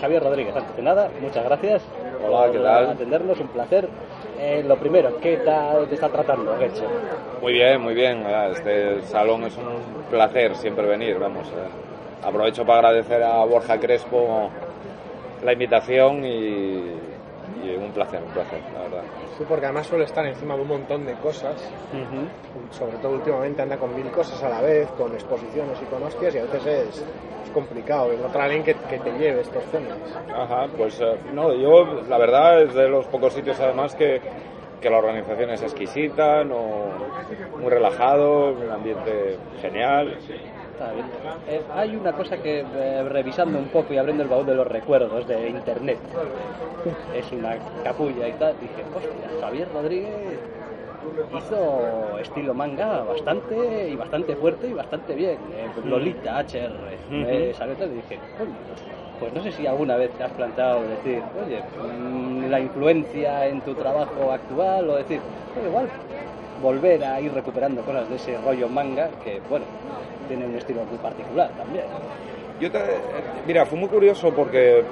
Javier Rodríguez, antes de nada, muchas gracias Hola, ¿qué tal? atendernos, un placer. Eh, lo primero, ¿qué tal te está tratando Getxo? Muy bien, muy bien. Ah, Este salón es un placer siempre venir, vamos. eh. Aprovecho para agradecer a Borja Crespo la invitación y, y un placer, un placer, la verdad. Sí, porque además suele estar encima de un montón de cosas, sobre todo últimamente anda con mil cosas a la vez, con exposiciones y con hostias, y a veces es, es complicado encontrar a alguien que, que te lleve estos temas. Ajá, pues eh, no, yo la verdad es de los pocos sitios además que, que la organización es exquisita, no, muy relajado, un ambiente genial. Está bien. Eh, hay una cosa que, eh, revisando un poco y abriendo el baúl de los recuerdos de internet, es una capulla y tal, dije, hostia, Javier Rodríguez hizo estilo manga bastante y bastante fuerte y bastante bien. Eh, Lolita, HR, eh, y dije, pues no sé si alguna vez te has planteado decir, oye, mm, la influencia en tu trabajo actual o decir, "Oye, igual volver a ir recuperando cosas de ese rollo manga que, bueno, tiene un estilo muy particular también. Yo te- mira, fue muy curioso porque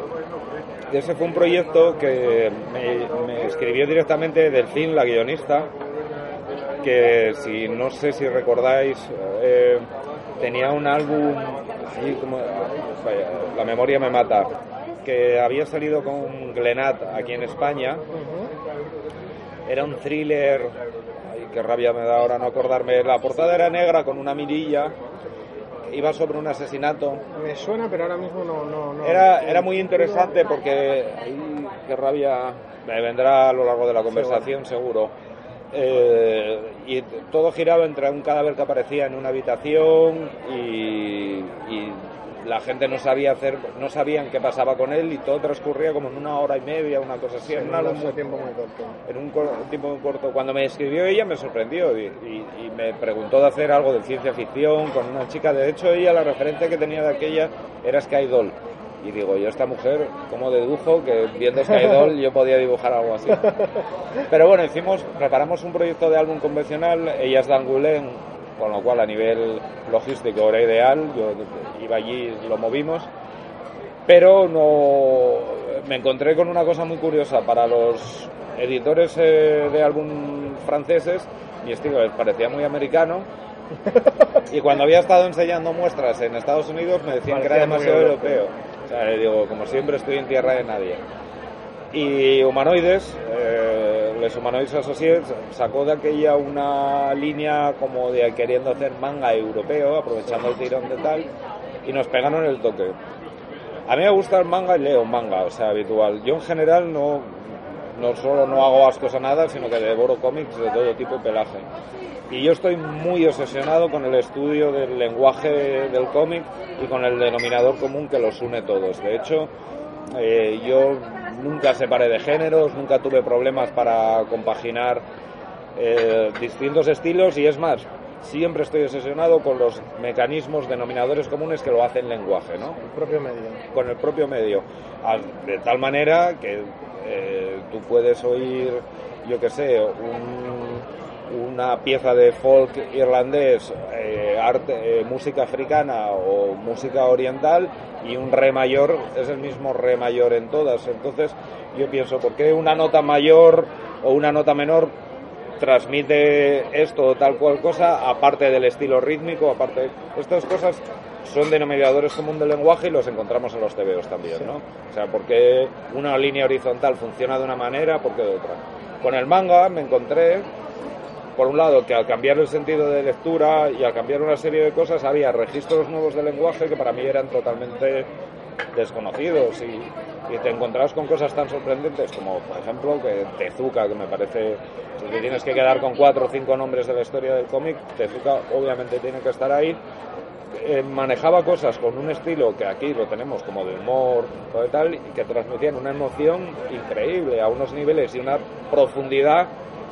ese fue un proyecto que me, me escribió directamente Delfín, la guionista, que si no sé si recordáis, eh, tenía un álbum, ahí como, vaya, la memoria me mata, que había salido con Glenat aquí en España. Era un thriller, ay, qué rabia me da ahora no acordarme. La portada era negra con una mirilla, iba sobre un asesinato. Me suena, pero ahora mismo no... no, no Era, era muy interesante porque ahí, qué rabia, me vendrá a lo largo de la conversación seguro. Eh, y todo giraba entre un cadáver que aparecía en una habitación y, y la gente no sabía hacer, no sabían qué pasaba con él y todo transcurría como en una hora y media, una cosa así. Sí, en un muy- tiempo muy corto. en un, cor- un tiempo muy corto. Cuando me escribió ella me sorprendió y, y- y me preguntó de hacer algo de ciencia ficción con una chica. De hecho, ella la referente que tenía de aquella era Sky Doll. Y digo, yo esta mujer, ¿cómo dedujo que viendo Sky Doll yo podía dibujar algo así? Pero bueno, hicimos, preparamos un proyecto de álbum convencional, ella es de Angoulême, con lo cual a nivel logístico era ideal, yo iba allí, lo movimos, pero no me encontré con una cosa muy curiosa para los editores eh, de álbum franceses mi estilo les parecía muy americano y cuando había estado enseñando muestras en Estados Unidos me decían que era demasiado europeo. europeo o sea, le digo como siempre estoy en tierra de nadie y Humanoides, eh, Les Humanoides Associates, sacó de aquella una línea como de queriendo hacer manga europeo, aprovechando el tirón de tal, y nos pegaron el toque. A mí me gusta el manga y leo manga, o sea, habitual. Yo en general no, no solo no hago ascos a nada, sino que devoro cómics de todo tipo y pelaje. Y yo estoy muy obsesionado con el estudio del lenguaje del cómic y con el denominador común que los une todos. De hecho, eh, yo nunca separé de géneros, nunca tuve problemas para compaginar eh, distintos estilos y es más, siempre estoy obsesionado con los mecanismos denominadores comunes que lo hacen lenguaje, ¿no? El propio medio. con el propio medio. De tal manera que eh, tú puedes oír, yo que sé, un- una pieza de folk irlandés, eh, arte, eh, música africana o música oriental y un re mayor es el mismo re mayor en todas. Entonces yo pienso, ¿por qué una nota mayor o una nota menor transmite esto o tal cual cosa, aparte del estilo rítmico, aparte estas cosas son denominadores común del lenguaje y los encontramos en los TVOs también, ¿no? O sea, porque una línea horizontal funciona de una manera, porque de otra. Con el manga me encontré, por un lado, que al cambiar el sentido de lectura y al cambiar una serie de cosas había registros nuevos de lenguaje que para mí eran totalmente desconocidos y, y te encontrabas con cosas tan sorprendentes como, por ejemplo, que Tezuka, que me parece, si te tienes que quedar con cuatro o cinco nombres de la historia del cómic, Tezuka obviamente tiene que estar ahí. Eh, manejaba cosas con un estilo que aquí lo tenemos como de humor todo y tal, que transmitían una emoción increíble a unos niveles y una profundidad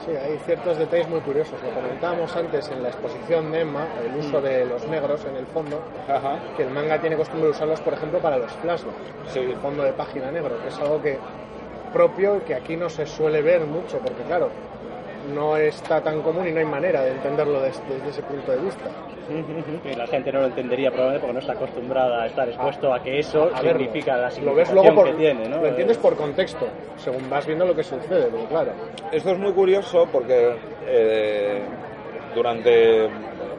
Sí, hay ciertos detalles muy curiosos. Lo comentábamos antes en la exposición de Emma, el uso de los negros en el fondo, Ajá. que el manga tiene costumbre de usarlos, por ejemplo, para los flashbacks. Sí. El fondo de página negro, que es algo que propio y que aquí no se suele ver mucho, porque claro, no está tan común y no hay manera de entenderlo desde, ese punto de vista. Y la gente no lo entendería probablemente porque no está acostumbrada a estar expuesto a, que eso significa la Lo ves luego por, que tiene, ¿no? Lo entiendes por contexto, según vas viendo lo que sucede, claro. Esto es muy curioso porque eh, durante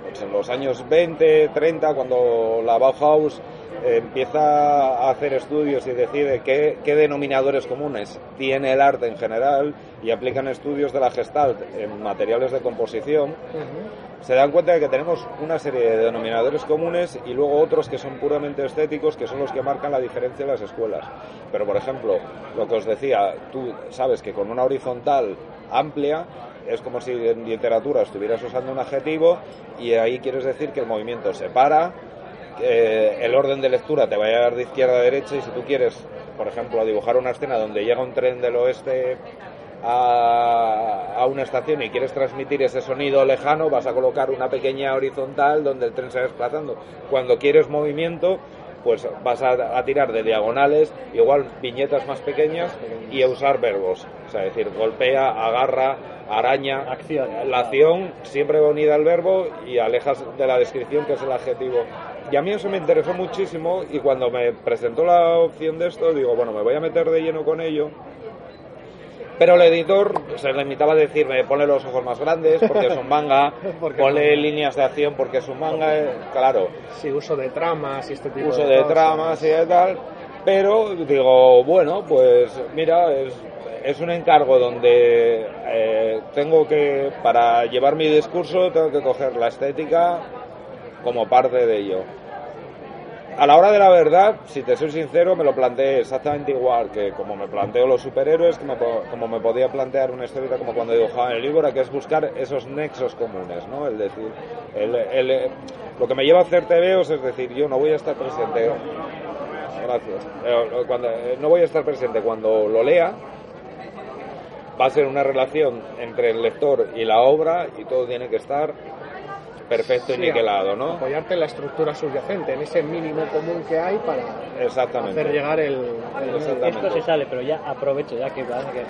pues, los años 20, 30, cuando la Bauhaus empieza a hacer estudios y decide qué, denominadores comunes tiene el arte en general y aplican estudios de la Gestalt en materiales de composición, se dan cuenta de que tenemos una serie de denominadores comunes y luego otros que son puramente estéticos, que son los que marcan la diferencia de las escuelas. Pero, por ejemplo, lo que os decía, tú sabes que con una horizontal amplia es como si en literatura estuvieras usando un adjetivo y ahí quieres decir que el movimiento se para, el orden de lectura te va a llevar de izquierda a derecha y si tú quieres, por ejemplo, dibujar una escena donde llega un tren del oeste a, una estación y quieres transmitir ese sonido lejano, vas a colocar una pequeña horizontal donde el tren se va desplazando. Cuando quieres movimiento, pues vas a, tirar de diagonales, igual viñetas más pequeñas y a usar verbos. O sea, decir, golpea, agarra, araña. Acción. La acción siempre va unida al verbo y alejas de la descripción que es el adjetivo. Y a mí eso me interesó muchísimo y cuando me presentó la opción de esto, digo, bueno, me voy a meter de lleno con ello. Pero el editor se limitaba a decirme, ponle los ojos más grandes porque es un manga, ponle líneas de acción porque es un manga, claro. Sí, uso de tramas y este tipo uso de, tramas y tal. Pero digo, bueno, pues mira, es, es un encargo donde eh, tengo que, para llevar mi discurso, tengo que coger la estética como parte de ello. A la hora de la verdad, si te soy sincero, me lo planteé exactamente igual que como me planteo los superhéroes, como me podía plantear una historieta como cuando dibujaba en el libro, que es buscar esos nexos comunes, ¿no? El decir, el, lo que me lleva a hacer TVOs es decir, yo no voy a estar presente, gracias, eh, cuando, eh, no voy a estar presente cuando lo lea, va a ser una relación entre el lector y la obra y todo tiene que estar perfecto y niquelado, ¿no? Apoyarte en la estructura subyacente, en ese mínimo común que hay para Exactamente. hacer llegar el... Esto se sale, pero ya aprovecho, ya que, que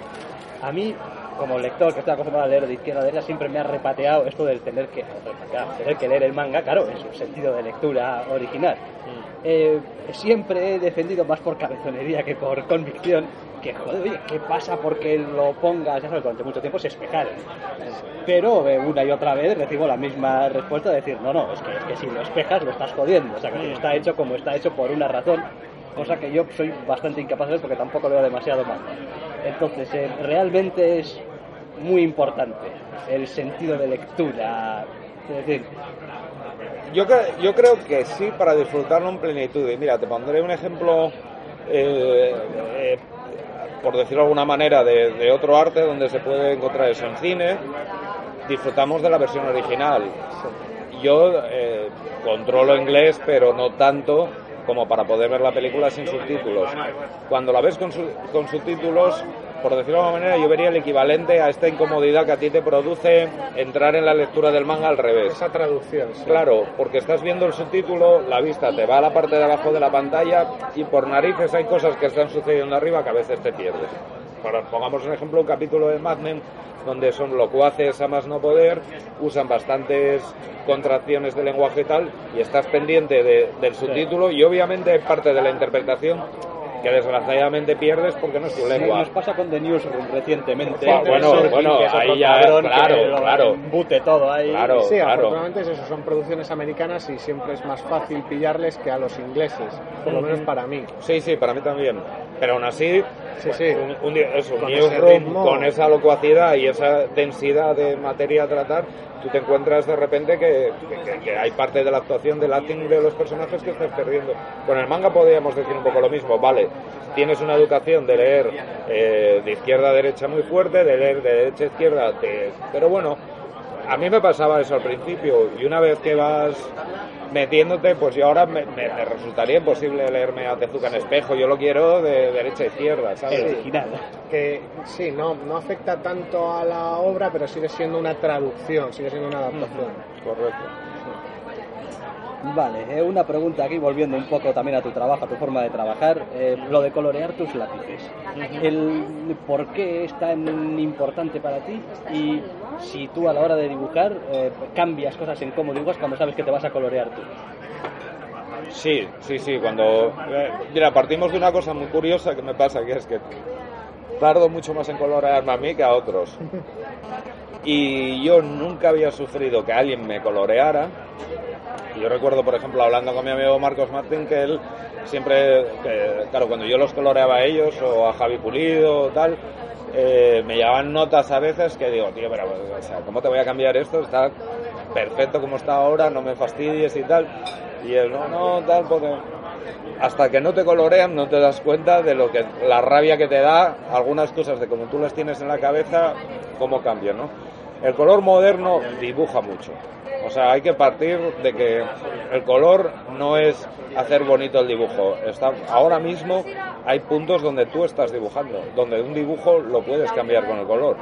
a mí como lector que estoy acostumbrado a leer de izquierda a derecha, siempre me ha repateado esto del tener que, tener que leer el manga, claro, en su sentido de lectura original. Mm. Eh, siempre he defendido más por cabezonería que por convicción que, joder, oye, ¿qué pasa porque lo pongas? Ya sabes, durante mucho tiempo se espejar. Pero eh, una y otra vez recibo la misma respuesta de decir, no, no, es que, es que si lo espejas lo estás jodiendo. O sea, que está hecho como está hecho por una razón, cosa que yo soy bastante incapaz de ver porque tampoco veo demasiado mal. Entonces, eh, realmente es muy importante el sentido de lectura. Es decir, yo, yo creo que sí para disfrutarlo en plenitud. Y mira, te pondré un ejemplo eh, por decirlo de alguna manera, de, otro arte donde se puede encontrar eso en cine, disfrutamos de la versión original. Yo eh, controlo inglés, pero no tanto como para poder ver la película sin subtítulos. Cuando la ves con, con subtítulos, por decirlo de alguna manera, yo vería el equivalente a esta incomodidad que a ti te produce entrar en la lectura del manga al revés. Esa traducción. Claro, porque estás viendo el subtítulo, la vista te va a la parte de abajo de la pantalla y por narices hay cosas que están sucediendo arriba que a veces te pierdes. Para, pongamos un ejemplo, un capítulo de Mad Men donde son locuaces a más no poder, usan bastantes contracciones de lenguaje y tal, y estás pendiente del subtítulo y obviamente parte de la interpretación que desgraciadamente pierdes porque no es tu lengua. nos pasa con The Newsroom recientemente. bueno, bueno, ahí ya, claro, claro. Bute todo ahí. Claro, sí, claro. afortunadamente es eso, son producciones americanas y siempre es más fácil pillarles que a los ingleses, por lo menos para mí. Sí, sí, para mí también. Pero aún así, sí, sí. Un, con Newsroom, con esa locuacidad y esa densidad de materia a tratar, tú te encuentras de repente que, hay parte de la actuación del acting de los personajes que estás perdiendo. Con el manga podríamos decir un poco lo mismo, vale, tienes una educación de leer eh, de izquierda a derecha muy fuerte, de leer de derecha a izquierda, pero bueno, a mí me pasaba eso al principio y una vez que vas metiéndote, pues yo ahora me, resultaría imposible leerme a Tezuka en espejo, yo lo quiero de derecha a izquierda, ¿sabes? Que sí, no, no afecta tanto a la obra, pero sigue siendo una traducción, sigue siendo una adaptación. Correcto. Vale, eh, una pregunta aquí, volviendo un poco también a tu trabajo, a tu forma de trabajar, eh, lo de colorear tus lápices. El por qué es tan importante para ti y si tú a la hora de dibujar eh, cambias cosas en cómo dibujas cuando sabes que te vas a colorear tú. Sí, sí, sí, cuando... eh, mira, partimos de una cosa muy curiosa que me pasa, que es que tardo mucho más en colorearme a mí que a otros. Y yo nunca había sufrido que alguien me coloreara. Yo recuerdo, por ejemplo, hablando con mi amigo Marcos Martín, que él siempre, claro, cuando yo los coloreaba a ellos o a Javi Pulido o tal, eh, me llevaban notas a veces que digo, tío, pero, o sea, ¿cómo te voy a cambiar esto? Está perfecto como está ahora, no me fastidies y tal. Y él, no, no, tal, porque hasta que no te colorean no te das cuenta de lo que la rabia que te da algunas cosas de como tú las tienes en la cabeza cómo cambian no el color moderno dibuja mucho o sea hay que partir de que el color no es hacer bonito el dibujo está ahora mismo hay puntos donde tú estás dibujando donde un dibujo lo puedes cambiar con el color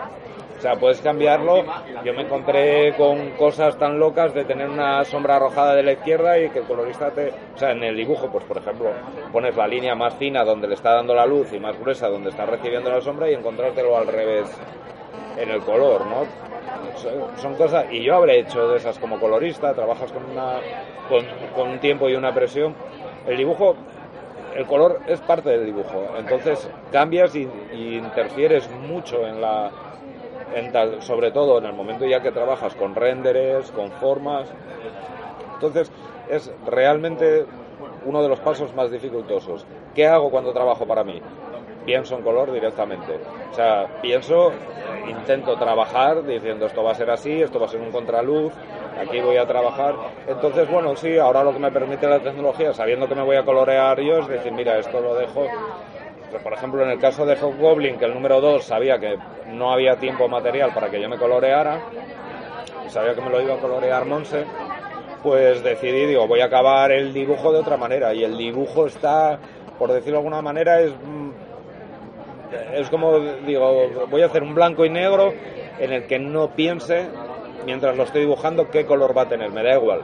o sea, puedes cambiarlo. Yo me encontré con cosas tan locas de tener una sombra arrojada de la izquierda y que el colorista te... O sea, en el dibujo, pues por ejemplo, pones la línea más fina donde le está dando la luz y más gruesa donde está recibiendo la sombra y encontrártelo al revés en el color, ¿no? Son- cosas... Y yo habré hecho de esas como colorista, trabajas con, una, con, un tiempo y una presión. El dibujo el color es parte del dibujo, entonces cambias y, interfieres mucho en la, sobre todo en el momento ya que trabajas con renderes, con formas. Entonces es realmente uno de los pasos más dificultosos. ¿Qué hago cuando trabajo para mí? Pienso en color directamente. O sea, pienso, intento trabajar diciendo esto va a ser así, esto va a ser un contraluz, aquí voy a trabajar. Entonces, bueno, sí, ahora lo que me permite la tecnología, sabiendo que me voy a colorear yo, es decir, mira, esto lo dejo por ejemplo, en el caso de Hobgoblin, que el número 2 sabía que no había tiempo material para que yo me coloreara, y sabía que me lo iba a colorear Monse, pues decidí, digo, voy a acabar el dibujo de otra manera. Y el dibujo está, por decirlo de alguna manera, es, mm, es como, digo, voy a hacer un blanco y negro en el que no piense, mientras lo estoy dibujando, qué color va a tener, me da igual.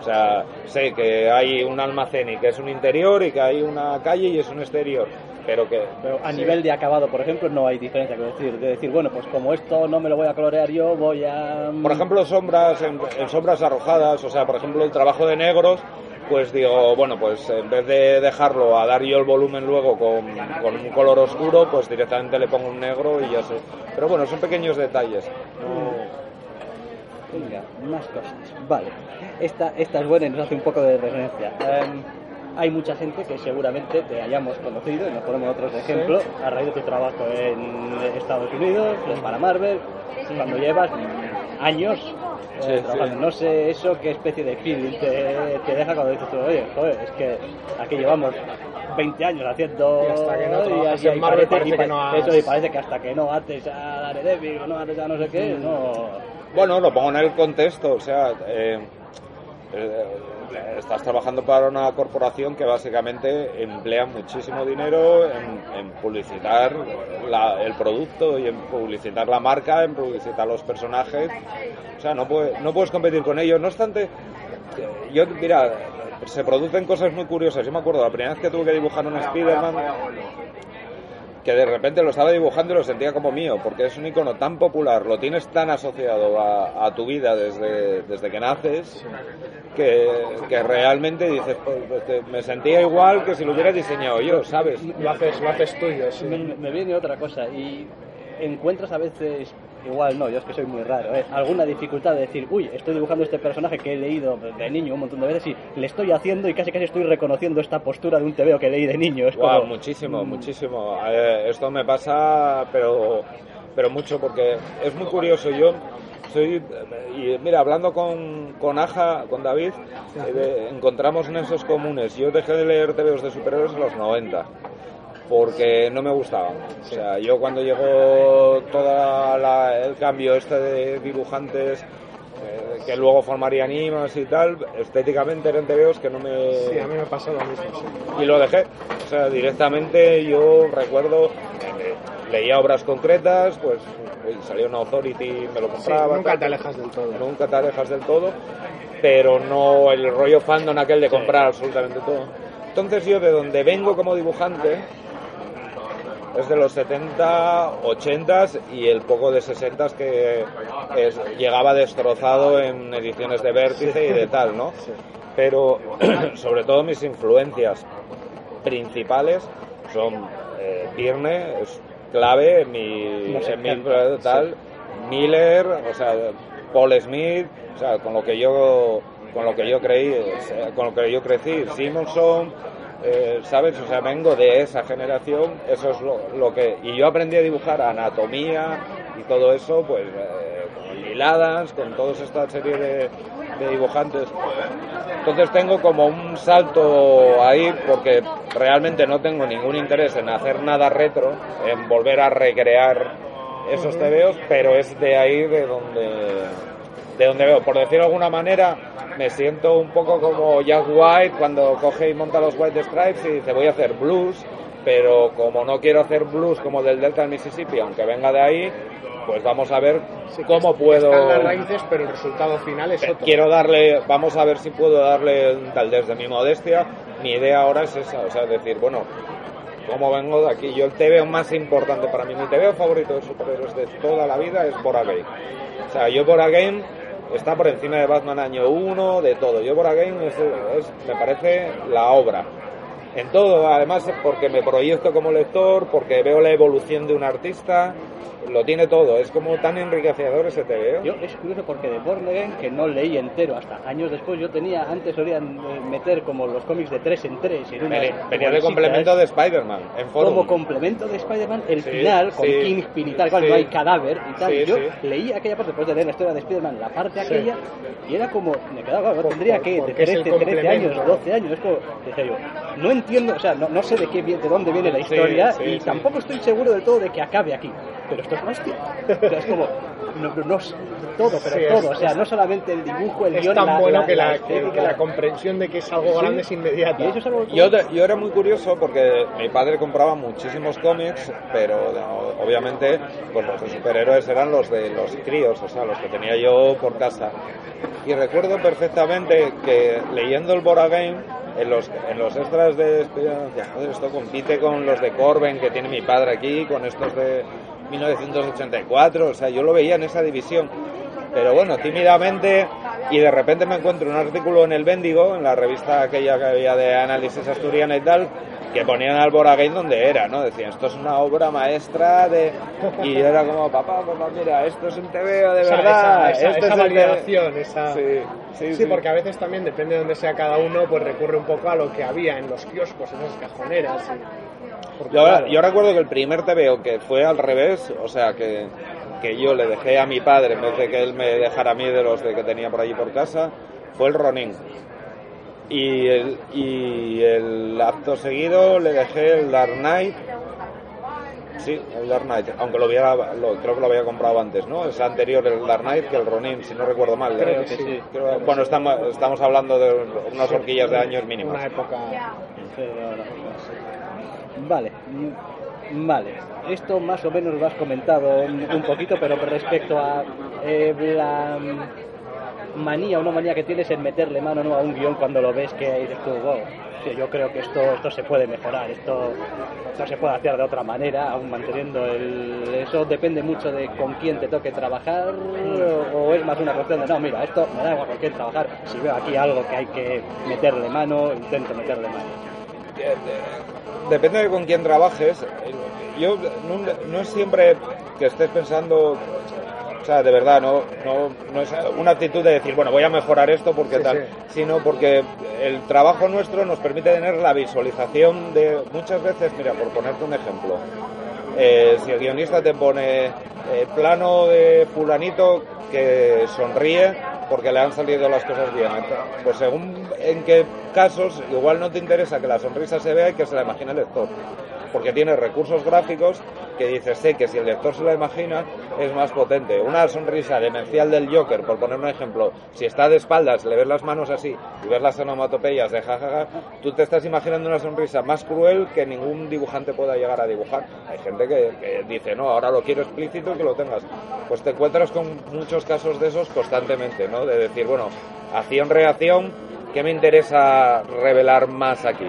O sea, sé que hay un almacén y que es un interior y que hay una calle y es un exterior, pero que Pero a nivel de acabado, por ejemplo, no hay diferencia. Quiero decir, de decir, bueno, pues como esto no me lo voy a colorear yo, voy a... Por ejemplo, sombras, en, en sombras arrojadas, o sea, por ejemplo, el trabajo de negros, pues digo, bueno, pues en vez de dejarlo a dar yo el volumen luego con, con un color oscuro, pues directamente le pongo un negro y ya sé. Pero bueno, son pequeños detalles. No- Venga, más cosas. Vale. Esta, esta es buena y nos hace un poco de referencia. Em, hay mucha gente que seguramente te hayamos conocido, y nos ponemos otros de ejemplo, a raíz de tu trabajo en Estados Unidos, para Marvel, cuando llevas años Sí, trabajando. sí. No sé eso qué especie de feeling te, te deja cuando dices tú, oye, joder, es que aquí llevamos 20 años haciendo Y hasta que no y así- y parece- parece y que no has- eso, y parece que hasta que no haces a Daredevil o no haces a no sé qué, no... Bueno, lo pongo en el contexto, o sea, eh, estás trabajando para una corporación que básicamente emplea muchísimo dinero en, en publicitar la- el producto y en publicitar la marca, en publicitar los personajes. O sea, no, puede- no puedes competir con ellos. No obstante, eh, yo, mira, se producen cosas muy curiosas. Yo me acuerdo la primera vez que tuve que dibujar un Spider-Man que de repente lo estaba dibujando y lo sentía como mío, porque es un icono tan popular, lo tienes tan asociado a, a tu vida desde, desde que naces, que, que realmente dices, pues, pues, me sentía igual que si lo hubiera diseñado yo, ¿sabes? Lo haces, lo haces tuyo, sí. Me, me viene otra cosa y encuentras a veces, igual no, yo es que soy muy raro, ¿eh? alguna dificultad de decir, uy, estoy dibujando este personaje que he leído de niño un montón de veces y le estoy haciendo y casi casi estoy reconociendo esta postura de un TVO que leí de niño. Es como, muchísimo, muchísimo. Eh, esto me pasa, pero, pero mucho, porque es muy curioso. Yo soy, y mira, hablando con, con Aja, con David, eh, encontramos nexos comunes. Yo dejé de leer TVOs de superhéroes en los 90 porque no me gustaban. O sea, yo cuando llegó todo el cambio este de dibujantes eh, que luego formarían IMAs y tal, estéticamente eran TVOs que no me... Sí, a mí me pasa lo mismo, sí. y lo dejé. O sea, directamente yo recuerdo, eh, leía obras concretas, pues uy, salió una Authority, me lo compraba. nunca te alejas del todo. Nunca te alejas del todo, pero no el rollo fandom aquel de comprar absolutamente todo. Entonces yo de donde vengo como dibujante es de los 70, 80 y el poco de 60 que es- llegaba destrozado en ediciones de Vértice y de tal, ¿no? Pero sobre todo mis influencias principales son eh, es clave en mi, en mi tal, Miller, o sea, Paul Smith, o sea, con lo que yo con lo que yo creí, con lo que yo crecí, Simonson, eh, ¿sabes? O sea, vengo de esa generación, eso es lo, lo que... Y yo aprendí a dibujar anatomía y todo eso, pues, eh, con Neil Adams, con toda esta serie de, de dibujantes. Entonces tengo como un salto ahí porque realmente no tengo ningún interés en hacer nada retro, en volver a recrear esos tebeos, pero es de ahí de donde de donde veo, por decirlo de alguna manera, me siento un poco como Jack White cuando coge y monta los White Stripes y dice voy a hacer blues, pero como no quiero hacer blues como del Delta del Mississippi, aunque venga de ahí, pues vamos a ver Sí, cómo es- puedo Están las raíces, pero el resultado final es otro. quiero darle, vamos a ver si puedo darle un tal desde mi modestia. Mi idea ahora es esa, o sea, decir, bueno, como vengo de aquí, yo el TVO más importante para mí, mi TVO favorito de superhéroes de toda la vida es Bora Game. O sea, yo Bora Game está por encima de Batman año 1, de todo. Yo Bora Game es, es- me parece la obra. En todo, además porque me proyecto como lector, porque veo la evolución de un artista, lo tiene todo, es como tan enriquecedor ese TVO. Yo es curioso porque de Born que no leí entero hasta años después, yo tenía, antes solían eh, meter como los cómics de tres en tres. En unas Venía de complemento de Spider-Man en Forum. Como complemento de Spider-Man, el Sí, final, con sí, Kingpin y tal, cual, sí. no hay cadáver y tal. Yo leí aquella parte después de leer la historia de Spider-Man, la parte aquella, y era como, me quedaba, claro, tendría que de porque es el 13, 13 años, complemento. 12 años, es como, decía yo, no entiendo, o sea, no, no sé de qué de dónde viene la Sí, historia sí, y sí. tampoco estoy seguro del todo de que acabe aquí. Pero esto es una hostia. O sea, es como, no, no, no es todo, pero Sí, es- todo, o sea, no solamente el dibujo, el es guion, tan la, bueno la- que la, estética, que la comprensión de que es algo Sí. grande es inmediata. y es algo Yo, yo era muy curioso porque mi padre compraba muchísimos cómics, pero no, obviamente pues los de superhéroes eran los de los críos, o sea, los que tenía yo por casa. Y recuerdo perfectamente que leyendo el Bora Game, en los, en los extras de joder, esto compite con los de Corben que tiene mi padre aquí, con estos de 1984, o sea, yo lo veía en esa división. Pero bueno, tímidamente, y de repente me encuentro un artículo en El Bendigo, en la revista aquella que había de análisis asturiana y tal, que ponían al Boragain donde era, ¿no? Decían, esto es una obra maestra de... Y era como, papá, papá, mira, esto es un TVO de Esa- verdad. esa, esa, esa es validación, esa... Sí, sí, Sí, sí. porque a veces también depende de dónde sea cada uno, pues recurre un poco a lo que había en los kioscos, en esas cajoneras. y- Yo, claro, yo recuerdo que el primer TVO que fue al revés, o sea, que, que yo le dejé a mi padre en vez de que él me dejara a mí de los de que tenía por allí por casa, fue el Ronin. Y el, y el acto seguido le dejé el Dark Knight. Sí, el Dark Knight, aunque lo hubiera, lo- creo que lo había comprado antes, ¿no? Es anterior el Dark Knight que el Ronin, si no recuerdo mal. Creo ¿eh? que sí. Creo- bueno, estamos, estamos hablando de unas horquillas de años mínimas. Una época... Vale, vale. Esto más o menos lo has comentado un, un poquito, pero respecto a eh, la manía no manía que tienes en meterle mano ¿no? a un guion cuando lo ves que dices tú, wow, yo creo que esto, esto se puede mejorar, esto, esto se puede hacer de otra manera, aún manteniendo el... Eso depende mucho de con quién te toque trabajar o, es más una cuestión de, no, mira, esto me da igual con quién trabajar, si veo aquí algo que hay que meterle mano, intento meterle mano. Eh, de- Depende de con quién trabajes. Eh, Yo no, no es siempre que estés pensando, sea, de verdad, no, no, no es una actitud de decir, bueno, voy a mejorar esto porque Sí, tal, sí. sino porque el trabajo nuestro nos permite tener la visualización de muchas veces, mira, por ponerte un ejemplo, eh, si el guionista te pone eh, plano de fulanito que sonríe porque le han salido las cosas bien, pues según en qué casos igual no te interesa que la sonrisa se vea y que se la imagine el lector, porque tiene recursos gráficos que dices, sé que si el lector se lo imagina, es más potente. Una sonrisa demencial del Joker, por poner un ejemplo, si está de espaldas, le ves las manos así y ves las onomatopeyas de jajaja, tú te estás imaginando una sonrisa más cruel que ningún dibujante pueda llegar a dibujar. Hay gente que, que dice, no, ahora lo quiero explícito y que lo tengas. Pues te encuentras con muchos casos de esos constantemente, ¿no? De decir, bueno, acción-reacción, ¿qué me interesa revelar más aquí?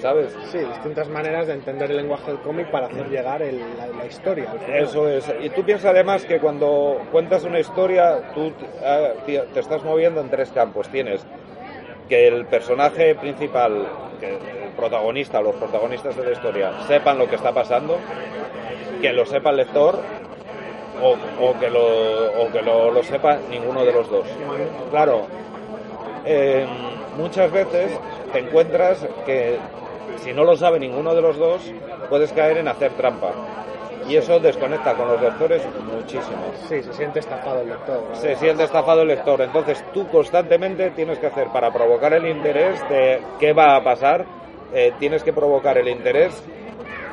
¿Sabes? Sí, distintas maneras de entender el lenguaje del cómic para hacer llegar el- la, la historia. Eso es. Y tú piensas además que cuando cuentas una historia, tú eh, te te estás moviendo en tres campos. Tienes que el personaje principal, que el protagonista, los protagonistas de la historia, sepan lo que está pasando, que lo sepa el lector o, o que, lo, o que lo, lo sepa ninguno de los dos. Claro, eh, muchas veces te encuentras que si no lo sabe ninguno de los dos, puedes caer en hacer trampa. Y eso desconecta con los lectores muchísimo. Sí, se siente estafado el lector. ¿no? Se siente estafado el lector. Entonces tú constantemente tienes que hacer para provocar el interés de qué va a pasar, eh, tienes que provocar el interés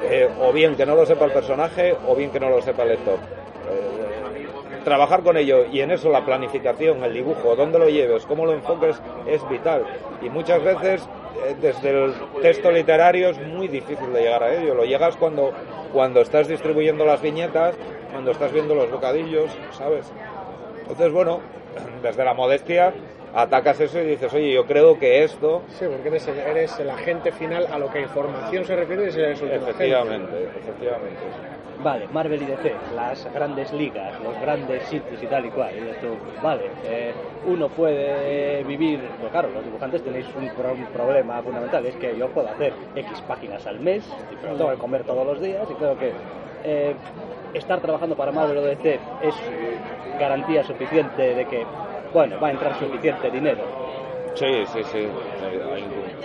eh, o bien que no lo sepa el personaje o bien que no lo sepa el lector. Eh, trabajar con ello y en eso la planificación, el dibujo, dónde lo lleves, cómo lo enfoques es vital. Y muchas veces desde el texto literario es muy difícil de llegar a ello. Lo llegas cuando, cuando estás distribuyendo las viñetas, cuando estás viendo los bocadillos, ¿sabes? Entonces, bueno, desde la modestia atacas eso y dices, oye, yo creo que esto, Sí, porque eres el, eres el agente final a lo que información se refiere, es el último agente. efectivamente, efectivamente. Vale, Marvel y DC, las grandes ligas, los grandes sitios y tal y cual. Y tú, vale, eh, uno puede vivir, pues claro, los dibujantes tenéis un, pro- problema fundamental, es que yo puedo hacer X páginas al mes, pero tengo que comer todos los días y creo que eh, estar trabajando para Marvel o DC es garantía suficiente de que, bueno, va a entrar suficiente dinero. Sí, sí, sí,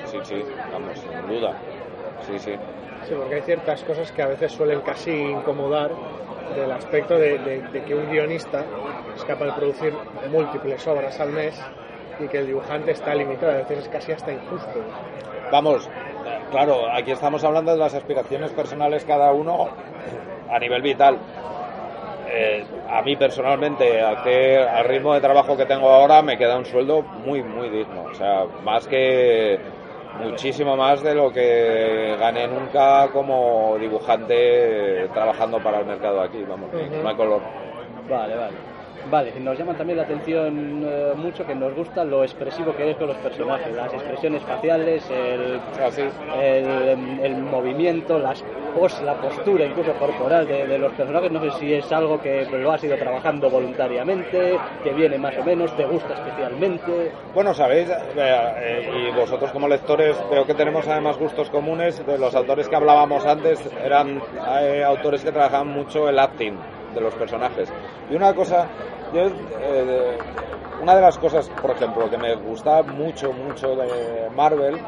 sí, sí, vamos, sin duda. Sí, sí. Sí, porque hay ciertas cosas que a veces suelen casi incomodar del aspecto de, de- de que un guionista es capaz de producir múltiples obras al mes y que el dibujante está limitado. A veces es casi hasta injusto. Vamos, claro, aquí estamos hablando de las aspiraciones personales cada uno a nivel vital. Eh, a mí personalmente, a que- al ritmo de trabajo que tengo ahora, me queda un sueldo muy, muy digno. O sea, más que muchísimo más de lo que gané nunca como dibujante trabajando para el mercado aquí. Vamos, no hay color. Vale, vale. Vale, nos llama también la atención eh, mucho que nos gusta lo expresivo que eres con los personajes, las expresiones faciales, el, Así. el, el movimiento, las pos, la postura incluso corporal de, de los personajes. No sé si es algo que lo has ido trabajando voluntariamente, que viene más o menos, te gusta especialmente. Bueno, sabéis, eh, eh, y vosotros como lectores veo que tenemos además gustos comunes. De los autores que hablábamos antes eran eh, autores que trabajaban mucho el acting de los personajes. Y una cosa, yo, eh, una de las cosas, por ejemplo, que me gustaba mucho, mucho de Marvel,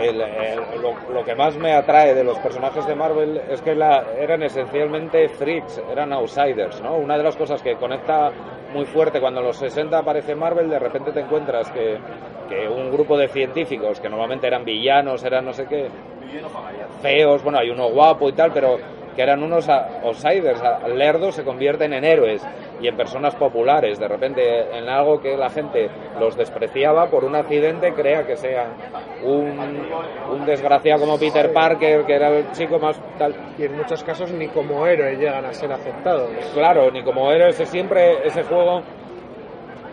el- el- lo, lo que más me atrae de los personajes de Marvel es que la- eran esencialmente freaks, eran outsiders, ¿no? Una de las cosas que conecta muy fuerte cuando en los 60 aparece Marvel, de repente te encuentras que, que un grupo de científicos, que normalmente eran villanos, eran no sé qué, feos, bueno, hay uno guapo y tal, pero que eran unos outsiders, lerdos, se convierten en héroes y en personas populares. De repente, en algo que la gente los despreciaba por un accidente, crea que sean un, un desgraciado como Peter Parker, que era el chico más tal. Y en muchos casos ni como héroe llegan a ser aceptados. Claro, ni como héroes, es siempre ese juego.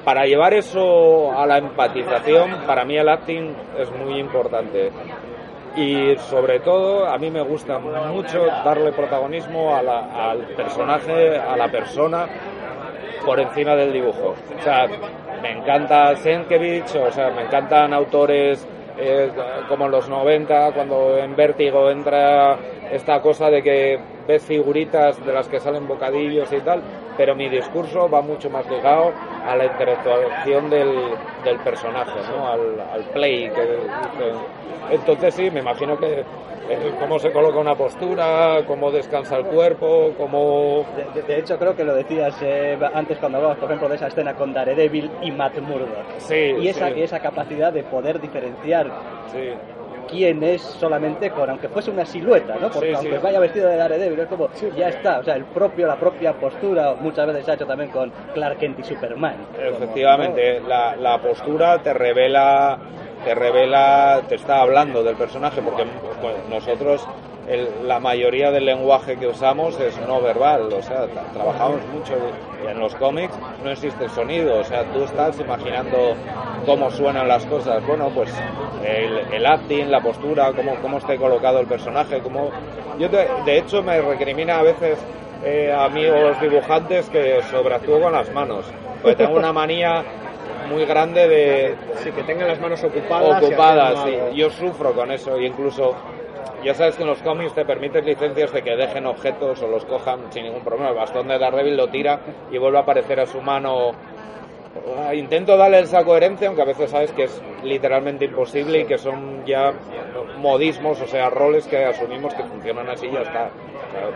Para llevar eso a la empatización, para mí el acting es muy importante. Y sobre todo, a mí me gusta mucho darle protagonismo a la- al personaje, a la persona, por encima del dibujo. O sea, me encanta Sienkiewicz, o sea, me encantan autores eh, como en los 90, cuando en Vértigo entra esta cosa de que ves figuritas de las que salen bocadillos y tal, pero mi discurso va mucho más ligado a la interactuación del, del personaje, ¿no? al, al play que. Entonces sí, me imagino que eh, cómo se coloca una postura, cómo descansa el cuerpo, cómo... De hecho, creo que lo decías eh, antes cuando hablabas, por ejemplo, de esa escena con Daredevil y Matt Murdock. Sí, y esa, sí. esa capacidad de poder diferenciar Sí. Quién es solamente con, aunque fuese una silueta, ¿no? Porque Sí, sí. aunque vaya vestido de Daredevil, es como, ya está, o sea, el propio, la propia postura, muchas veces se ha hecho también con Clark Kent y Superman. como, Efectivamente, la, la postura te revela, te revela, te está hablando del personaje, porque bueno, nosotros el- la mayoría del lenguaje que usamos es no verbal, o sea, tra- trabajamos mucho en los cómics no existe el sonido, o sea, tú estás imaginando cómo suenan las cosas, bueno, pues el, el acting, la postura, cómo, cómo esté colocado el personaje, cómo... Yo de, de hecho me recrimina a veces eh, a mí o los dibujantes que sobreactúo con las manos, porque tengo una manía muy grande de, Sí, que tengan las manos ocupadas. ocupadas. sí. Yo sufro con eso. Y incluso, ya sabes que en los cómics te permiten licencias de que dejen objetos o los cojan sin ningún problema. El bastón de Daredevil lo tira y vuelve a aparecer a su mano. Intento darle esa coherencia, aunque a veces sabes que es literalmente imposible y que son ya modismos, o sea, roles que asumimos que funcionan así y ya está.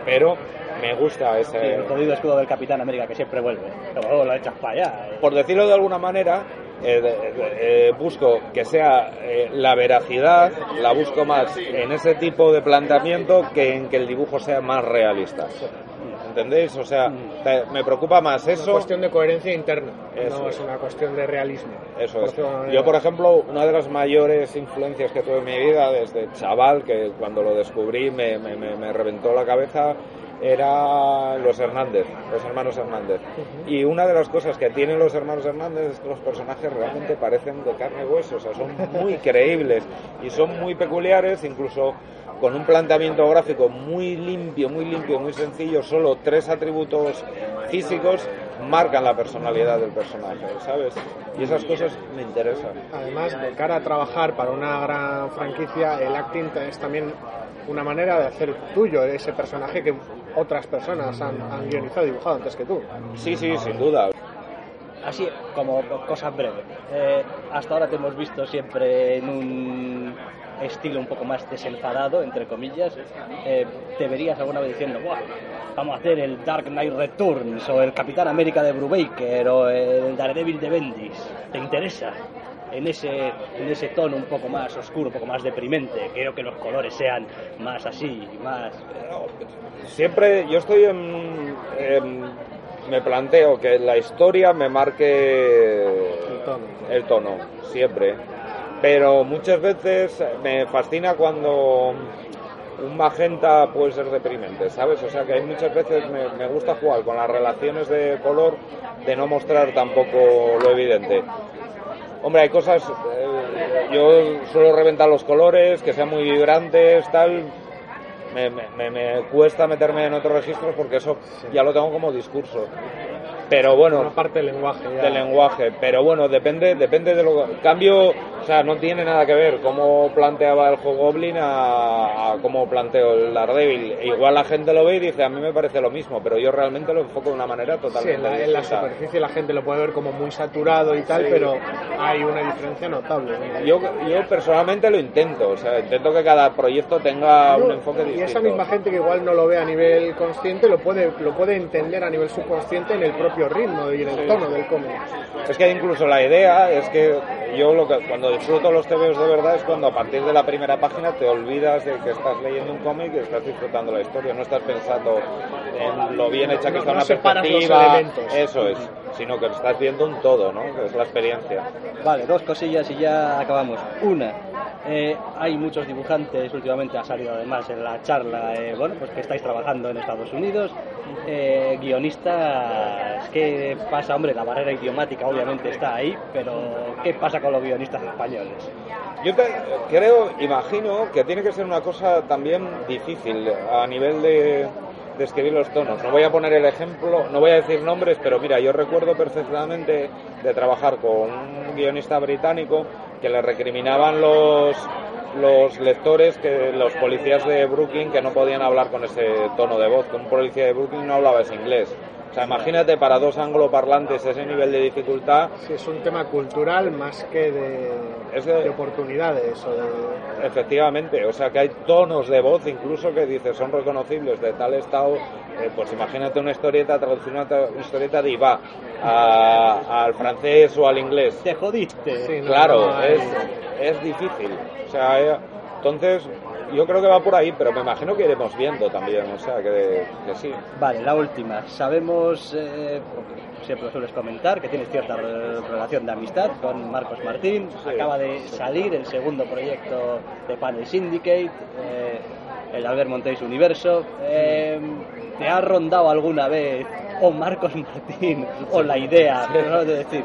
Pero me gusta ese, el jodido escudo del Capitán América que siempre vuelve. Pero lo echas para allá. eh. por decirlo de alguna manera, eh, eh, busco que sea eh, la veracidad, la busco más en ese tipo de planteamiento que en que el dibujo sea más realista. ¿Entendéis? O sea, me preocupa más Es eso. una cuestión de coherencia interna, Eso no es. es una cuestión de realismo. Eso es. alguna Yo, por ejemplo, una de las mayores influencias que tuve en mi vida desde chaval, que cuando lo descubrí me, me- me- me reventó la cabeza, era los Hernández, los hermanos Hernández. Y una de las cosas que tienen los hermanos Hernández es que los personajes realmente parecen de carne y hueso, o sea, son muy creíbles y son muy peculiares, incluso con un planteamiento gráfico muy limpio, muy limpio, muy sencillo, solo tres atributos físicos marcan la personalidad del personaje, ¿sabes? Y esas cosas me interesan. Además, de cara a trabajar para una gran franquicia, el acting es también una manera de hacer tuyo ese personaje que otras personas han, han guionizado y dibujado antes que tú. Sí, sí, sin duda. Así como cosas breves. Eh, hasta ahora te hemos visto siempre en un estilo un poco más desenfadado, entre comillas. Eh, te verías alguna vez diciendo, "Buah, vamos a hacer el Dark Knight Returns o el Capitán América de Brubaker o el Daredevil de Bendis. ¿Te interesa? En ese, en ese tono un poco más oscuro, un poco más deprimente. Quiero que los colores sean más así, más... Siempre, yo estoy en, en- me planteo que la historia me marque El tono. el tono, siempre. Pero muchas veces me fascina cuando un magenta puede ser deprimente, ¿sabes? O sea que hay muchas veces me, me gusta jugar con las relaciones de color de no mostrar tampoco lo evidente. Hombre, hay cosas, eh, yo suelo reventar los colores, que sean muy vibrantes, tal. Me, me- me- cuesta meterme en otros registros porque eso ya lo tengo como discurso. Pero bueno, Una parte del lenguaje. ya. del lenguaje, pero bueno, depende, depende de lo cambio, o sea, no tiene nada que ver cómo planteaba el Goblin a, a cómo planteo el Daredevil. Igual la gente lo ve y dice, a mí me parece lo mismo, pero yo realmente lo enfoco de una manera Sí, totalmente en la, en la superficie la gente lo puede ver como muy saturado y tal, Sí. pero hay una diferencia notable. Yo, yo personalmente lo intento, o sea, intento que cada proyecto tenga un enfoque y distinto. esa misma gente que igual no lo ve a nivel consciente lo puede lo puede entender a nivel subconsciente en el propio ritmo y en el tono del cómic. Es que incluso la idea es que yo lo que, cuando disfruto los TVOs de verdad es cuando a partir de la primera página te olvidas de que estás leyendo un cómic y estás disfrutando la historia, no estás pensando en lo bien hecha que No- está no una perspectiva, eso es, sino que estás viendo un todo, ¿no? Que es la experiencia. Vale, dos cosillas y ya acabamos. Una, eh, hay muchos dibujantes, últimamente ha salido además en la charla, eh, bueno, pues que estáis trabajando en Estados Unidos, eh, guionistas, ¿qué pasa? Hombre, la barrera idiomática obviamente está ahí, pero ¿qué pasa con los guionistas españoles? Yo te- creo, imagino que tiene que ser una cosa también difícil a nivel de, de escribir los tonos. No voy a poner el ejemplo, no voy a decir nombres, pero mira, yo recuerdo perfectamente de trabajar con un guionista británico que le recriminaban los los lectores que los policías de Brooklyn que no podían hablar con ese tono de voz, que un policía de Brooklyn no hablaba ese inglés. O sea, imagínate para dos angloparlantes ese nivel de dificultad. Sí, es un tema cultural más que de, Es de- de oportunidades o de... Efectivamente, o sea que hay tonos de voz incluso que dices son reconocibles de tal estado, eh, pues imagínate una historieta, traducir una, historieta de Iba a- al francés o al inglés. Te jodiste. Sí, no, Claro, no es, es difícil. O sea, eh, Entonces, yo creo que va por ahí, pero me imagino que iremos viendo también, o sea, que, que sí. Vale, la última. Sabemos, eh, siempre lo sueles comentar, que tienes cierta re- relación de amistad con Marcos Martín. Sí. Acaba de salir el segundo proyecto de Panel Syndicate, eh, el Albert Montéis Universo. Eh, ¿Te ha rondado alguna vez o Marcos Martín o la idea ¿no? de decir,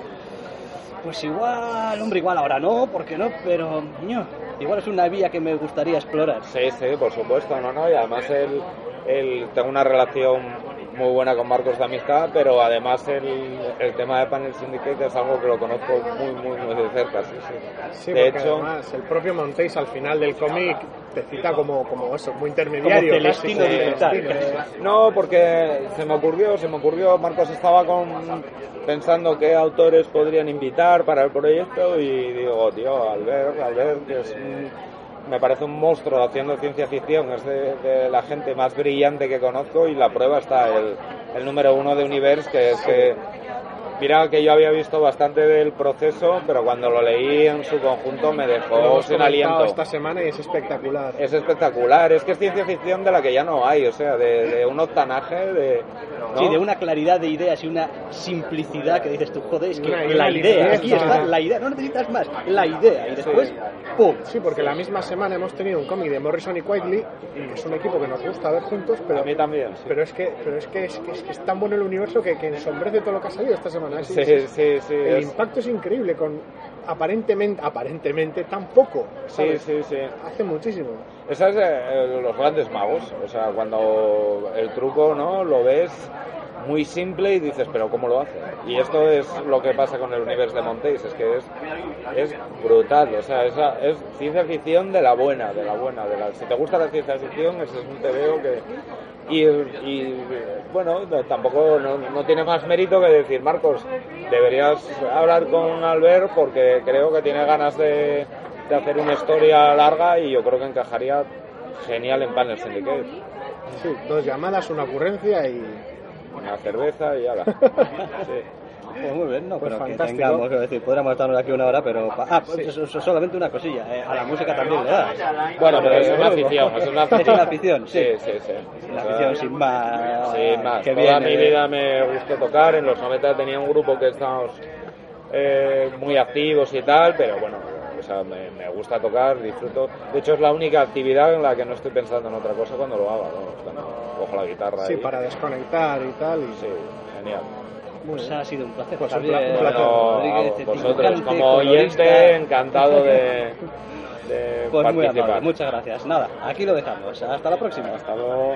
pues igual, hombre, igual ahora no, porque no, pero ño, igual es una vía que me gustaría explorar? Sí, sí, por supuesto, no, no, y además el, el- tengo una relación muy buena con Marcos de amistad, pero además el, el tema de Panel Syndicate es algo que lo conozco muy, muy, muy de cerca, sí, sí. Sí, de hecho, además el propio Montéis al final del cómic te cita como, como eso, muy intermediario. Como casi, digital. Eh. No, porque se me ocurrió, se me ocurrió, Marcos estaba con, pensando qué autores podrían invitar para el proyecto y digo, tío, Albert, Albert, que es un- me parece un monstruo haciendo ciencia ficción, es de, la gente más brillante que conozco y la prueba está el, el número uno de Universe, que es que, mira que yo había visto bastante del proceso, pero cuando lo leí en su conjunto me dejó sin aliento. esta semana y es espectacular. Es espectacular, es que es ciencia ficción de la que ya no hay, o sea, de, de un octanaje, de... ¿no? Sí, de una claridad de ideas y una simplicidad que dices tú, joder, es que Una- y la idea, aquí está la idea, no necesitas más, la idea, y después, ¡pum! Sí, porque la misma semana hemos tenido un cómic de Morrison y Quietly, que es un equipo que nos gusta ver juntos, pero A mí también, sí. pero es que pero es que es, que es, que es tan bueno el universo que, que ensombrece todo lo que ha salido esta semana. Sí, sí, sí. el es- impacto es increíble con aparentemente aparentemente tan poco. Sí, ¿sabes? sí, sí. Hace muchísimo. Esa es eh, los grandes magos. O sea, cuando el truco, ¿no? Lo ves muy simple y dices, pero ¿cómo lo hace? Y esto es lo que pasa con el universo de Montéis, es que es, es brutal. O sea, es, es ciencia ficción de la buena, de la buena. De la, si te gusta la ciencia ficción, ese es un TVO que... Y, bueno, no- tampoco no, no tiene más mérito que decir, Marcos, deberías hablar con Albert porque creo que tiene ganas de, de hacer una historia larga y yo creo que encajaría genial en Panel Syndicate. Sí, dos llamadas, una ocurrencia y Una cerveza y ala. Sí. Pues muy bien, no, Pues pero que fantástico. tengamos, quiero decir, podríamos estarnos aquí una hora, pero... pa- Ah, pues solamente una cosilla, eh, a la música también le das. Bueno, pero es una afición, es una afición. Es una afición, sí. Sí, sí, sí. O sea, afición sin más... Sin más. que Toda viene mi vida me gustó tocar. En los 90 tenía un grupo que estábamos eh, muy activos y tal, pero bueno, o sea, me, me gusta tocar, disfruto. De hecho, es la única actividad en la que no estoy pensando en otra cosa cuando lo hago. ¿no? Cuando cojo la guitarra sí, para desconectar y tal. Y, Sí, genial. Pues ha sido un placer, Pues un placer. Bueno, vosotros como oyente, encantado de, de Pues muy amable, muchas gracias. Nada, aquí lo dejamos. Hasta la próxima. Hasta luego.